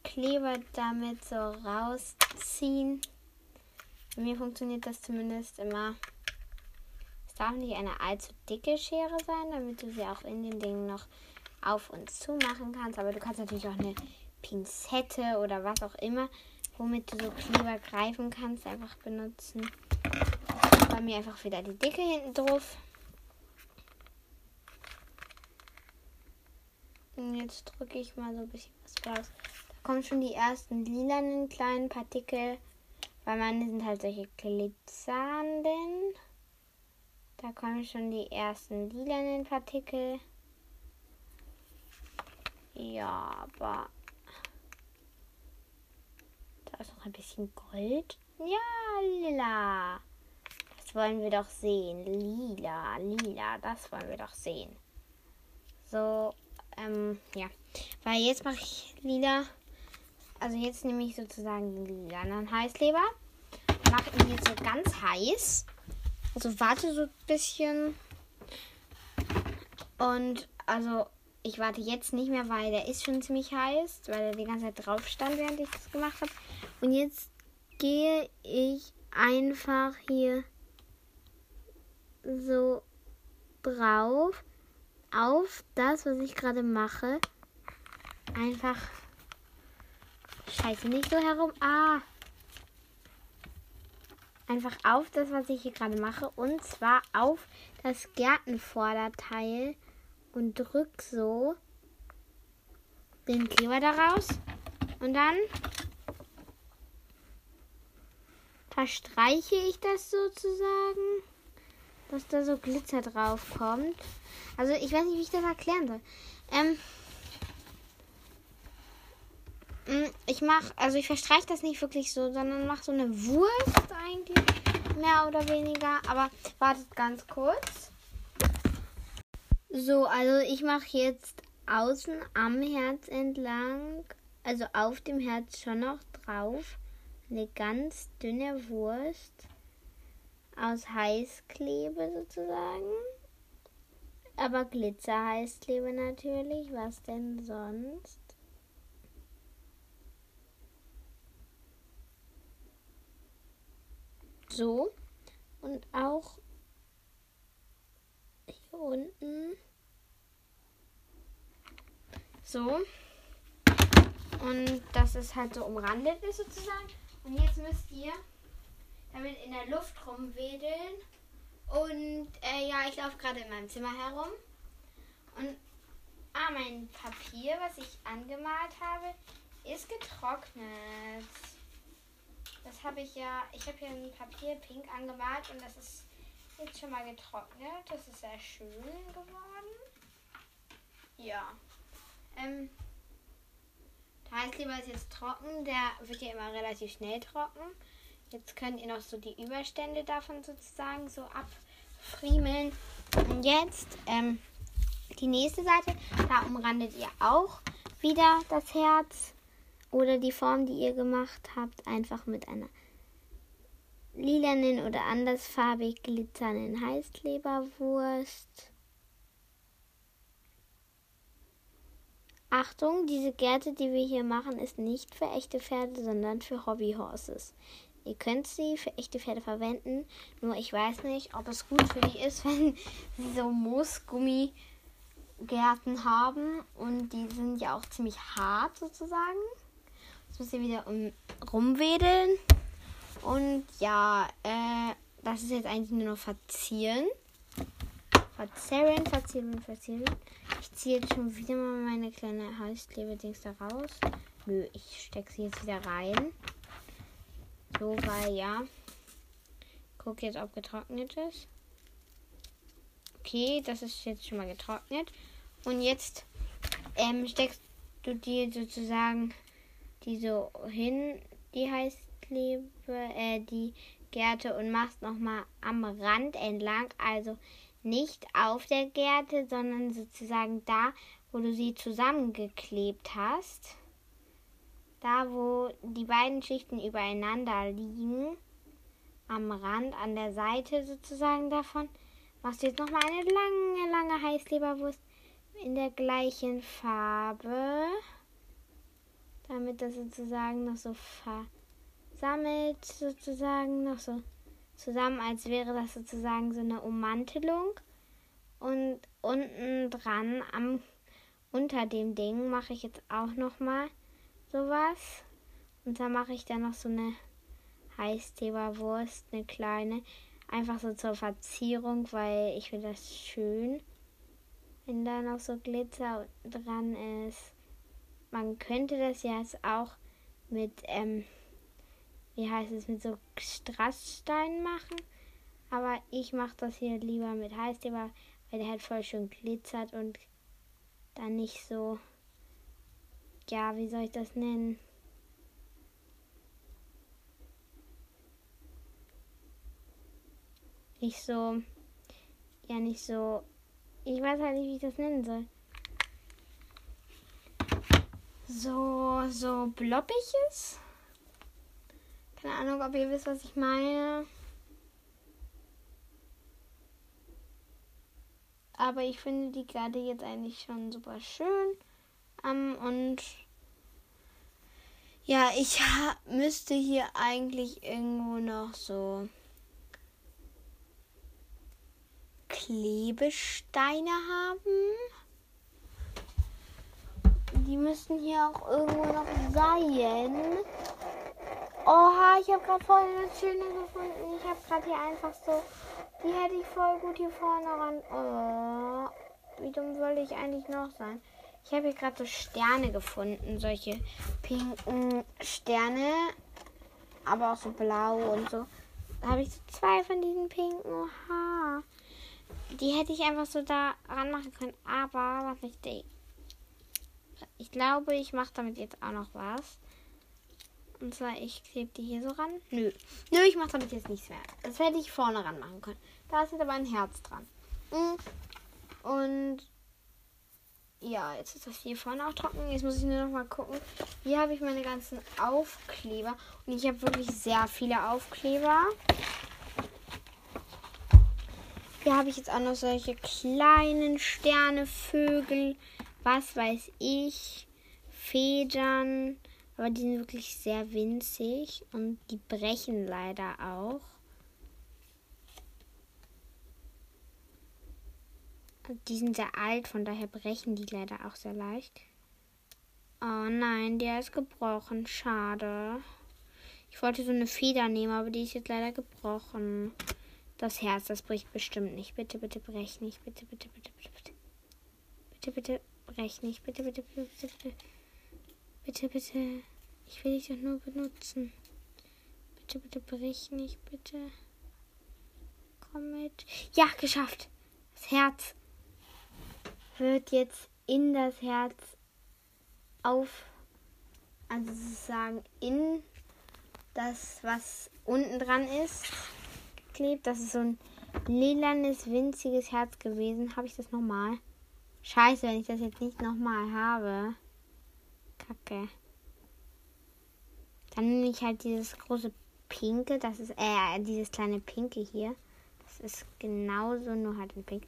Kleber damit so rausziehen. Bei mir funktioniert das zumindest immer. Darf nicht eine allzu dicke Schere sein, damit du sie auch in den Dingen noch auf und zu machen kannst. Aber du kannst natürlich auch eine Pinzette oder was auch immer, womit du so Kleber greifen kannst, einfach benutzen. Bei mir einfach wieder die Dicke hinten drauf. Und jetzt drücke ich mal so ein bisschen was raus kommen schon die ersten lilanen kleinen Partikel, weil meine sind halt solche glitzernden. Da kommen schon die ersten lilanen Partikel. Ja, aber da ist noch ein bisschen Gold. Ja, lila. Das wollen wir doch sehen. Lila, lila, das wollen wir doch sehen. So, ähm, ja. Weil jetzt mache ich lila. Also jetzt nehme ich sozusagen den lilanen Heißleber. Mache ihn jetzt so ganz heiß. Also warte so ein bisschen. Und also ich warte jetzt nicht mehr, weil der ist schon ziemlich heiß, weil er die ganze Zeit drauf stand, während ich das gemacht habe. Und jetzt gehe ich einfach hier so drauf auf das, was ich gerade mache. Einfach scheiße nicht so herum. Ah. Einfach auf das, was ich hier gerade mache. Und zwar auf das Gärtenvorderteil und drück so den Kleber daraus. Und dann verstreiche ich das sozusagen, dass da so Glitzer drauf kommt. Also ich weiß nicht, wie ich das erklären soll. Ähm, ich mache, also ich verstreiche das nicht wirklich so, sondern mache so eine Wurst eigentlich, mehr oder weniger. Aber wartet ganz kurz. So, also ich mache jetzt außen am Herz entlang, also auf dem Herz schon noch drauf, eine ganz dünne Wurst aus Heißklebe sozusagen. Aber Glitzerheißklebe natürlich. Was denn sonst? So. Und auch hier unten. So. Und dass es halt so umrandet ist sozusagen. Und jetzt müsst ihr damit in der Luft rumwedeln. Und äh, ja, ich laufe gerade in meinem Zimmer herum. Und ah, mein Papier, was ich angemalt habe, ist getrocknet. Das habe ich ja, ich habe hier ein Papier pink angemalt und das ist jetzt schon mal getrocknet. Das ist sehr schön geworden. Ja. Ähm, der Heißkleber ist jetzt trocken. Der wird ja immer relativ schnell trocken. Jetzt könnt ihr noch so die Überstände davon sozusagen so abfriemeln. Und jetzt ähm, die nächste Seite. Da umrandet ihr auch wieder das Herz oder die Form, die ihr gemacht habt, einfach mit einer lilanen oder andersfarbig glitzernden Heißkleberwurst. Achtung, diese Gärte, die wir hier machen, ist nicht für echte Pferde, sondern für Hobbyhorses. Ihr könnt sie für echte Pferde verwenden, nur ich weiß nicht, ob es gut für die ist, wenn sie so Moosgummigärten haben und die sind ja auch ziemlich hart sozusagen. Müsst ihr wieder um, rumwedeln. Und ja, äh, das ist jetzt eigentlich nur noch verzieren. Verzerren, verzieren, verzieren. Ich ziehe jetzt schon wieder mal meine kleine Heißklebedings da raus. Nö, ich stecke sie jetzt wieder rein. So, weil ja. Guck jetzt, ob getrocknet ist. Okay, das ist jetzt schon mal getrocknet. Und jetzt ähm, steckst du dir sozusagen die so hin, die Heißklebe, äh, die Gärte und machst nochmal am Rand entlang, also nicht auf der Gärte, sondern sozusagen da, wo du sie zusammengeklebt hast. Da, wo die beiden Schichten übereinander liegen, am Rand, an der Seite sozusagen davon, machst du jetzt nochmal eine lange, lange Heißleberwurst in der gleichen Farbe, damit das sozusagen noch so versammelt, sozusagen noch so zusammen, als wäre das sozusagen so eine Ummantelung. Und unten dran, am, unter dem Ding, mache ich jetzt auch nochmal sowas. Und da mache ich dann noch so eine Heißteberwurst, eine kleine. Einfach so zur Verzierung, weil ich finde das schön, wenn da noch so Glitzer dran ist. Man könnte das ja jetzt auch mit ähm, wie heißt es, mit so Strasssteinen machen. Aber ich mache das hier lieber mit Heißkleber, weil der halt voll schön glitzert und dann nicht so ja, wie soll ich das nennen? Nicht so, ja, nicht so, ich weiß halt nicht, wie ich das nennen soll. So, so blobbiges? Keine Ahnung, ob ihr wisst, was ich meine. Aber ich finde die gerade jetzt eigentlich schon super schön. Um, und ja, ich müsste hier eigentlich irgendwo noch so Klebesteine haben. Die müssten hier auch irgendwo noch sein. Oha, ich habe gerade voll eine schöne gefunden. Ich habe gerade hier einfach so. Die hätte ich voll gut hier vorne ran. Oh, wie dumm soll ich eigentlich noch sein? Ich habe hier gerade so Sterne gefunden. Solche pinken Sterne. Aber auch so blau und so. Da habe ich so zwei von diesen pinken. Oha. Die hätte ich einfach so da ranmachen können. Aber was ich denke. Ich glaube, ich mache damit jetzt auch noch was. Und zwar, ich klebe die hier so ran. Nö. Nö, ich mache damit jetzt nichts mehr. Das hätte ich vorne ran machen können. Da ist jetzt aber ein Herz dran. Mm. Und ja, jetzt ist das hier vorne auch trocken. Jetzt muss ich nur noch mal gucken. Hier habe ich meine ganzen Aufkleber. Und ich habe wirklich sehr viele Aufkleber. Hier habe ich jetzt auch noch solche kleinen Sterne, Vögel, was weiß ich, Federn. Aber die sind wirklich sehr winzig und die brechen leider auch. Die sind sehr alt, von daher brechen die leider auch sehr leicht. Oh nein, der ist gebrochen. Schade. Ich wollte so eine Feder nehmen, aber die ist jetzt leider gebrochen. Das Herz, das bricht bestimmt nicht. Bitte, bitte brech nicht. Bitte, bitte, bitte, bitte, bitte. Bitte, bitte brech nicht. Bitte, bitte, bitte, bitte, bitte. Bitte. Ich will dich doch nur benutzen. Bitte, bitte brich nicht, bitte. Komm mit. Ja, geschafft. Das Herz wird jetzt in das Herz auf, also sozusagen in das, was unten dran ist, geklebt. Das ist so ein lilanes, winziges Herz gewesen. Habe ich das nochmal? Scheiße, wenn ich das jetzt nicht nochmal habe. Kacke. Dann nehme ich halt dieses große Pinke. Das ist, äh, dieses kleine Pinke hier. Das ist genauso, nur halt ein Pink.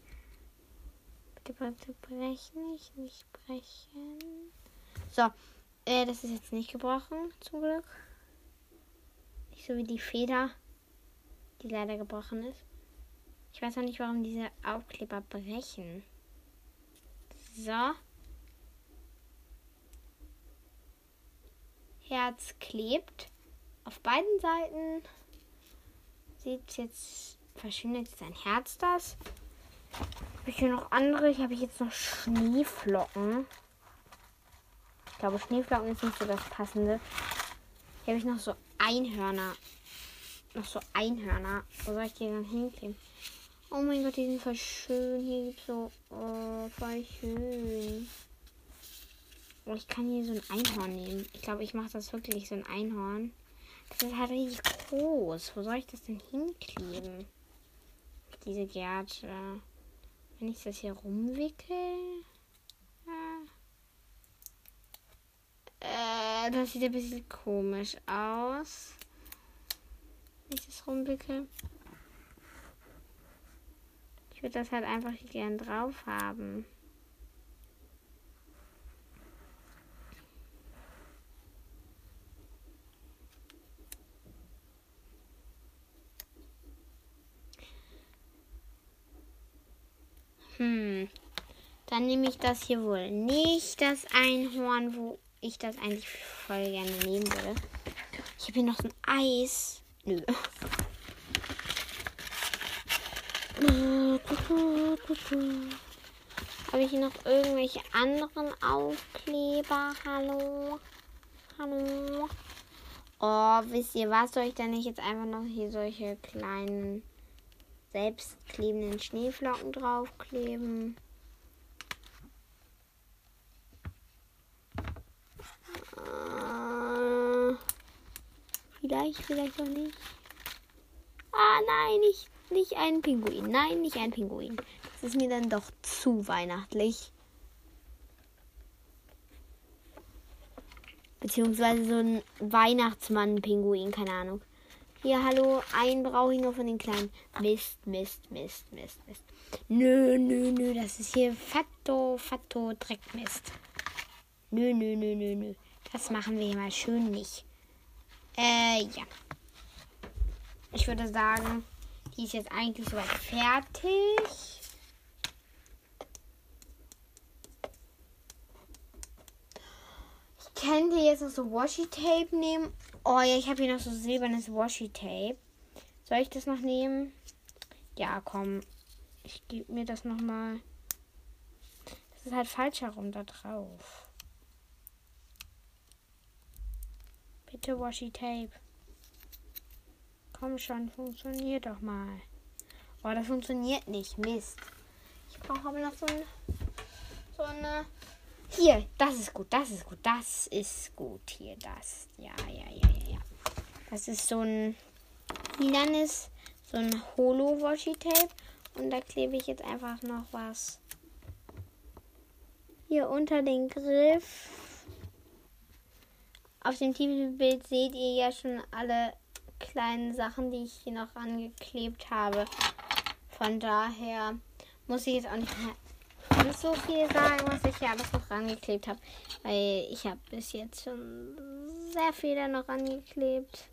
Bitte, bitte brechen, nicht, nicht brechen. So, äh, das ist jetzt nicht gebrochen, zum Glück. Nicht so wie die Feder, die leider gebrochen ist. Ich weiß auch nicht, warum diese Aufkleber brechen. So. Herz klebt. Auf beiden Seiten sieht jetzt verschwindet jetzt ein Herz das. Habe ich hier noch andere? Ich habe jetzt noch Schneeflocken. Ich glaube, Schneeflocken ist nicht so das Passende. Hier habe ich noch so Einhörner. Noch so Einhörner. Wo soll ich die dann hinkleben? Oh mein Gott, die sind voll schön. Hier gibt es so. Oh, voll schön. Oh, ich kann hier so ein Einhorn nehmen. Ich glaube, ich mache das wirklich so ein Einhorn. Das ist halt richtig groß. Wo soll ich das denn hinkleben? Diese Gärte. Wenn ich das hier rumwickel. Äh, das sieht ein bisschen komisch aus. Wenn ich das rumwickel. Würde das halt einfach gern drauf haben. Hm. Dann nehme ich das hier wohl nicht, das Einhorn, wo ich das eigentlich voll gerne nehmen würde. Ich habe hier noch so ein Eis. Nö. gucken. Habe ich hier noch irgendwelche anderen Aufkleber? Hallo? Hallo? Oh, wisst ihr was? Soll ich da nicht jetzt einfach noch hier solche kleinen selbstklebenden Schneeflocken draufkleben? Äh, vielleicht, vielleicht auch nicht. Ah, nein, nicht, nicht einen Pinguin. Nein, nicht ein Pinguin. Ist mir dann doch zu weihnachtlich. Beziehungsweise so ein Weihnachtsmann-Pinguin, keine Ahnung. Hier, hallo, einen brauche ich nur von den kleinen. Mist, Mist, Mist, Mist, Mist. Nö, nö, nö, das ist hier Fatto, Fatto, Dreckmist. Nö, nö, nö, nö, nö. Das machen wir hier mal schön nicht. Äh, ja. Ich würde sagen, die ist jetzt eigentlich soweit fertig. Ich könnte jetzt noch so Washi-Tape nehmen. Oh ja, ich habe hier noch so silbernes Washi-Tape. Soll ich das noch nehmen? Ja, komm. Ich gebe mir das nochmal. Das ist halt falsch herum da drauf. Bitte Washi Tape. Komm schon, funktioniert doch mal. Oh, das funktioniert nicht. Mist. Ich brauche aber noch so eine, so eine. Hier, das ist gut, das ist gut, das ist gut. Hier, das. Ja, ja, ja, ja, ja. Das ist so ein lilanes, so ein Holo-Washi-Tape. Und da klebe ich jetzt einfach noch was hier unter den Griff. Auf dem Titelbild seht ihr ja schon alle kleinen Sachen, die ich hier noch angeklebt habe. Von daher muss ich jetzt auch nicht mehr ganz so viel sagen, was ich hier alles noch angeklebt habe. Weil ich habe bis jetzt schon sehr viel da noch angeklebt.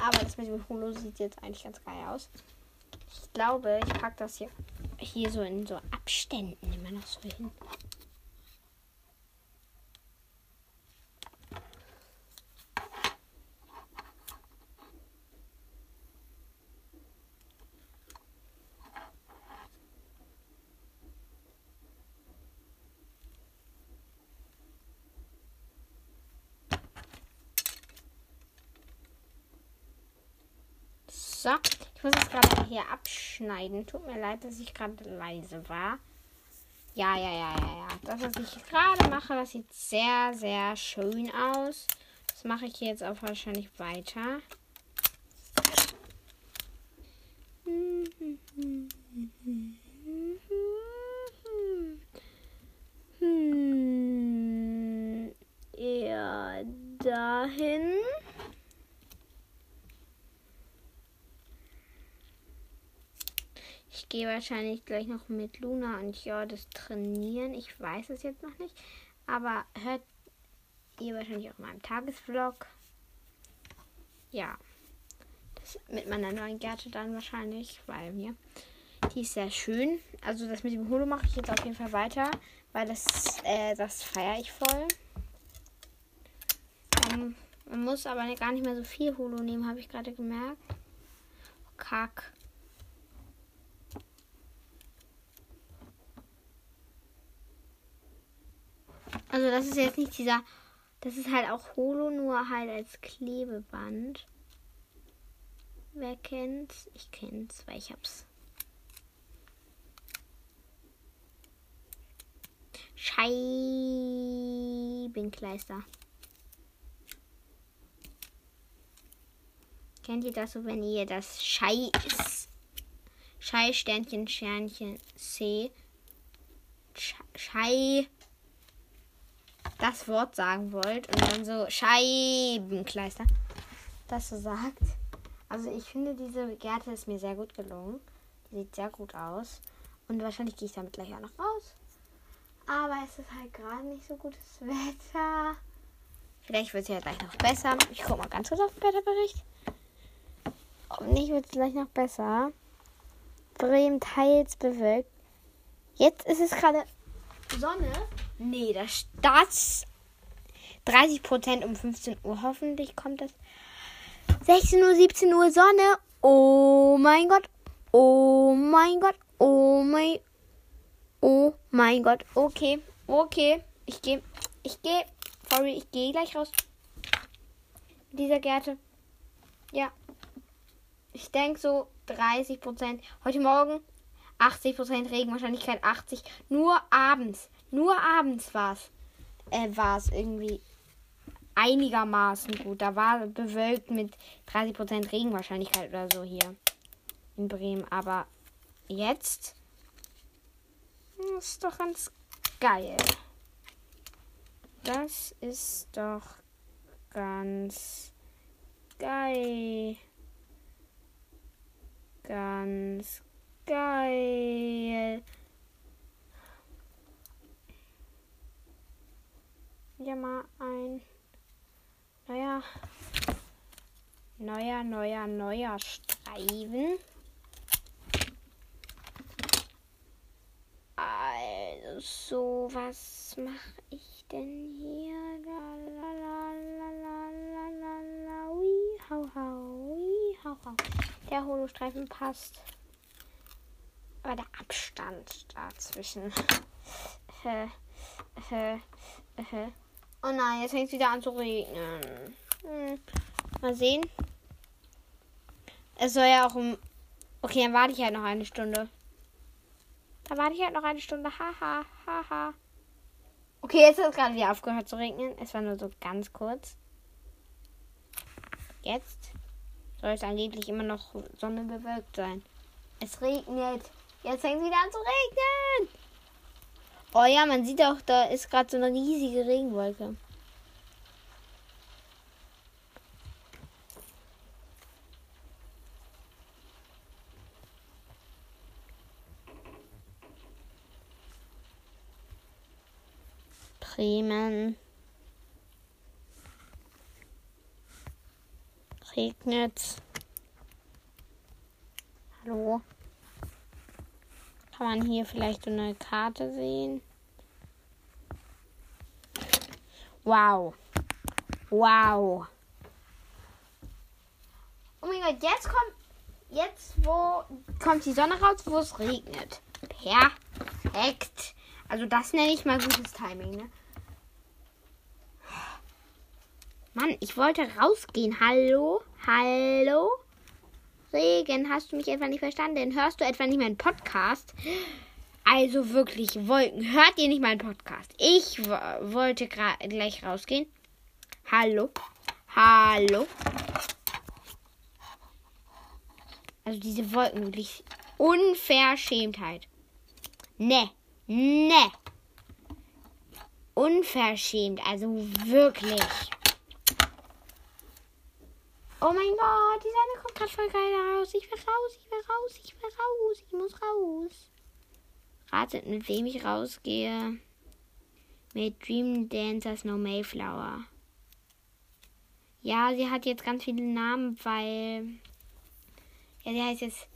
Aber das mit dem Holo sieht jetzt eigentlich ganz geil aus. Ich glaube, ich packe das hier, hier so in so Abständen immer noch so hin. So, ich muss es gerade hier abschneiden. Tut mir leid, dass ich gerade leise war. Ja, ja, ja, ja, ja. Das, was ich gerade mache, das sieht sehr, sehr schön aus. Das mache ich jetzt auch wahrscheinlich weiter. Hm, ja, dahin. Ich gehe wahrscheinlich gleich noch mit Luna und Jordas trainieren. Ich weiß es jetzt noch nicht. Aber hört ihr wahrscheinlich auch in meinem Tagesvlog. Ja. Das mit meiner neuen Gärte dann wahrscheinlich, weil mir. Die ist sehr schön. Also das mit dem Holo mache ich jetzt auf jeden Fall weiter, weil das, äh, das feiere ich voll. Um, man muss aber gar nicht mehr so viel Holo nehmen, habe ich gerade gemerkt. Oh, Kack. Also das ist jetzt nicht dieser. Das ist halt auch Holo, nur halt als Klebeband. Wer kennt's? Ich kenn's, weil ich hab's. Scheibenkleister. Kennt ihr das so, wenn ihr das Scheiß Schei-Sternchen, Sternchen C Schei das Wort sagen wollt und dann so Scheibenkleister das so sagt. Also ich finde, diese Gärte ist mir sehr gut gelungen. Die sieht sehr gut aus. Und wahrscheinlich gehe ich damit gleich auch noch raus. Aber es ist halt gerade nicht so gutes Wetter. Vielleicht wird es ja gleich noch besser. Ich gucke mal ganz kurz auf den Wetterbericht. Hoffentlich wird es gleich noch besser. Bremen teils bewölkt. Jetzt ist es gerade Sonne. Nee, das, das 30 Prozent um 15 Uhr. Hoffentlich kommt das. 16 Uhr, 17 Uhr Sonne. Oh mein Gott. Oh mein Gott. Oh mein. Oh mein Gott. Okay. Okay. Ich gehe. Ich gehe. Sorry, ich gehe gleich raus. Mit dieser Gärte. Ja. Ich denke so 30 Prozent. Heute Morgen 80 Prozent Regenwahrscheinlichkeit 80. Nur abends. Nur abends war es. Äh, irgendwie einigermaßen gut. Da war bewölkt mit 30% Regenwahrscheinlichkeit oder so hier in Bremen. Aber jetzt ist doch ganz geil. Das ist doch ganz geil. Ganz geil. Ja, mal ein neuer, neuer, neuer, neuer Streifen. Also, so, was mache ich denn hier? Der Holostreifen passt. Aber der Abstand dazwischen. Oh nein, jetzt fängt es wieder an zu regnen. Hm. Mal sehen. Es soll ja auch um. Okay, dann warte ich halt noch eine Stunde. Da warte ich halt noch eine Stunde. Haha, haha. Okay, jetzt hat es gerade wieder aufgehört zu regnen. Es war nur so ganz kurz. Jetzt soll es angeblich immer noch sonnebewölkt sein. Es regnet. Jetzt fängt es wieder an zu regnen. Oh ja, man sieht auch, da ist gerade so eine riesige Regenwolke. Bremen. Regnet. Hallo. Kann man hier vielleicht so eine Karte sehen? Wow. Wow. Oh mein Gott, jetzt kommt. Jetzt, wo kommt die Sonne raus, wo es regnet. Perfekt. Also das nenne ich mal gutes Timing, ne? Mann, ich wollte rausgehen. Hallo? Hallo? Regen, hast du mich etwa nicht verstanden? Hörst du etwa nicht meinen Podcast? Also wirklich, Wolken, hört ihr nicht meinen Podcast? Ich wollte gleich rausgehen. Hallo? Hallo? Also diese Wolken, wirklich Unverschämtheit. Ne, ne. Unverschämt, also wirklich. Oh mein Gott, die Sonne kommt gerade voll geil raus. Ich will raus, ich will raus, ich will raus, ich muss raus. Ratet, mit wem ich rausgehe. Mit Dream Dancer Snow Mayflower. Ja, sie hat jetzt ganz viele Namen, weil. Ja, sie heißt jetzt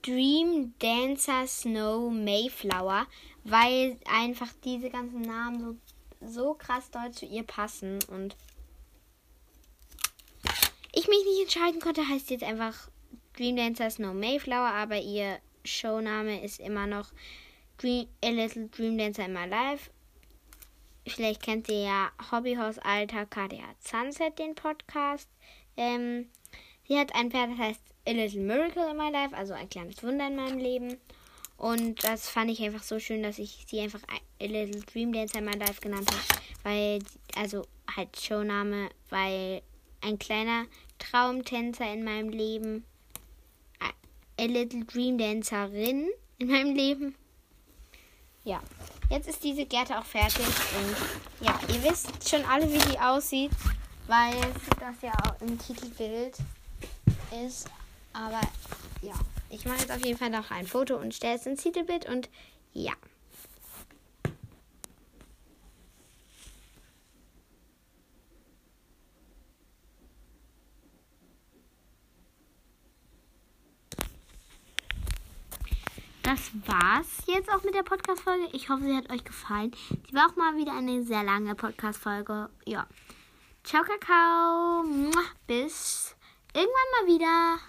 Dream Dancer Snow Mayflower, weil einfach diese ganzen Namen so, so krass doll zu ihr passen und ich mich nicht entscheiden konnte, heißt jetzt einfach Dream Dancers No Mayflower, aber ihr Showname ist immer noch Dream, A Little Dream Dancer in My Life. Vielleicht kennt ihr ja Hobbyhaus Alter KDA Sunset, den Podcast. Ähm, sie hat ein Pferd, das heißt A Little Miracle in My Life, also ein kleines Wunder in meinem Leben. Und das fand ich einfach so schön, dass ich sie einfach A Little Dream Dancer in My Life genannt habe. Weil, also halt Showname, weil ein kleiner Traumtänzer in meinem Leben. A Little Dream Dancerin in meinem Leben. Ja, jetzt ist diese Gärte auch fertig und ja, ihr wisst schon alle, wie die aussieht, weil das ja auch im Titelbild ist. Aber ja, ich mache jetzt auf jeden Fall noch ein Foto und stelle es ins Titelbild und ja. Das war's jetzt auch mit der Podcast-Folge. Ich hoffe, sie hat euch gefallen. Sie war auch mal wieder eine sehr lange Podcast-Folge. Ja. Ciao, Kakao. Bis irgendwann mal wieder.